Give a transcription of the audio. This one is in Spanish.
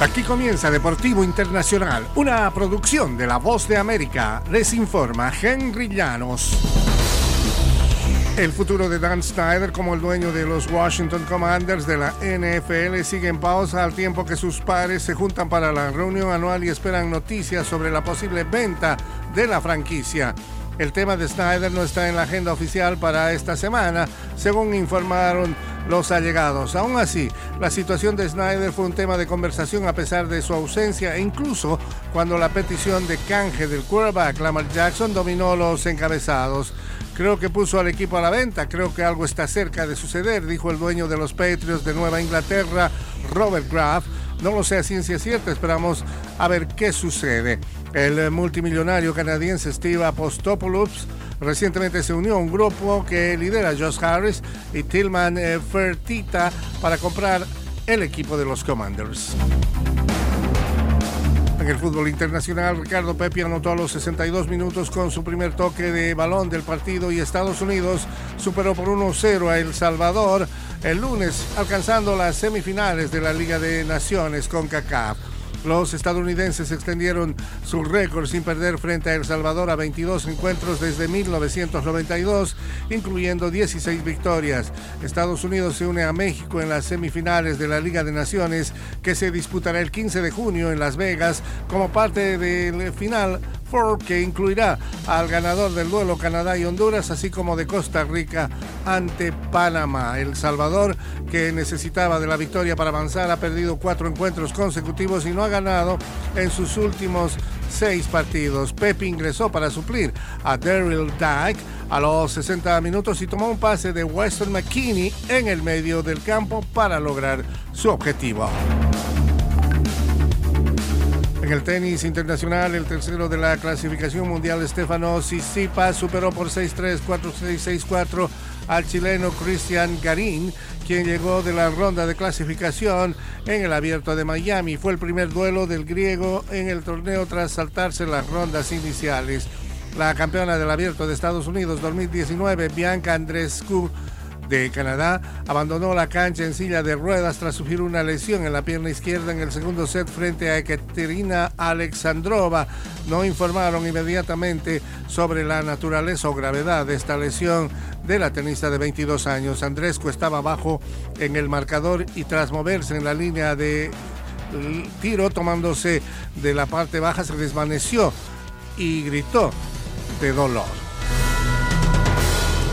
Aquí comienza Deportivo Internacional, una producción de La Voz de América. Les informa Henry Llanos. El futuro de Dan Snyder como el dueño de los Washington Commanders de la NFL sigue en pausa al tiempo que sus pares se juntan para la reunión anual y esperan noticias sobre la posible venta de la franquicia. El tema de Snyder no está en la agenda oficial para esta semana, según informaron los allegados. Aún así, la situación de Snyder fue un tema de conversación a pesar de su ausencia e incluso cuando la petición de canje del quarterback Lamar Jackson dominó los encabezados. Creo que puso al equipo a la venta, creo que algo está cerca de suceder, dijo el dueño de los Patriots de Nueva Inglaterra, Robert Graff. No lo sé ciencia cierta, esperamos a ver qué sucede. El multimillonario canadiense Steve Apostopoulos recientemente se unió a un grupo que lidera Josh Harris y Tillman eh, Fertita para comprar el equipo de los Commanders. En el fútbol internacional, Ricardo Pepi anotó a los 62 minutos con su primer toque de balón del partido y Estados Unidos superó por 1-0 a El Salvador el lunes, alcanzando las semifinales de la Liga de Naciones con CACAF. Los estadounidenses extendieron su récord sin perder frente a El Salvador a 22 encuentros desde 1992, incluyendo 16 victorias. Estados Unidos se une a México en las semifinales de la Liga de Naciones que se disputará el 15 de junio en Las Vegas como parte del final que incluirá al ganador del duelo Canadá y Honduras, así como de Costa Rica ante Panamá. El Salvador, que necesitaba de la victoria para avanzar, ha perdido cuatro encuentros consecutivos y no ha ganado en sus últimos seis partidos. Pepe ingresó para suplir a Daryl Dyke a los 60 minutos y tomó un pase de Weston McKinney en el medio del campo para lograr su objetivo. En el tenis internacional, el tercero de la clasificación mundial, Stefano Tsitsipas, superó por 6-3, 4-6, 6-4 al chileno Cristian Garín, quien llegó de la ronda de clasificación en el abierto de Miami. Fue el primer duelo del griego en el torneo tras saltarse las rondas iniciales. La campeona del abierto de Estados Unidos 2019, Bianca Andrescu, de Canadá abandonó la cancha en silla de ruedas tras sufrir una lesión en la pierna izquierda en el segundo set frente a Ekaterina Alexandrova. No informaron inmediatamente sobre la naturaleza o gravedad de esta lesión de la tenista de 22 años. Andrescu estaba abajo en el marcador y tras moverse en la línea de tiro tomándose de la parte baja se desvaneció y gritó de dolor.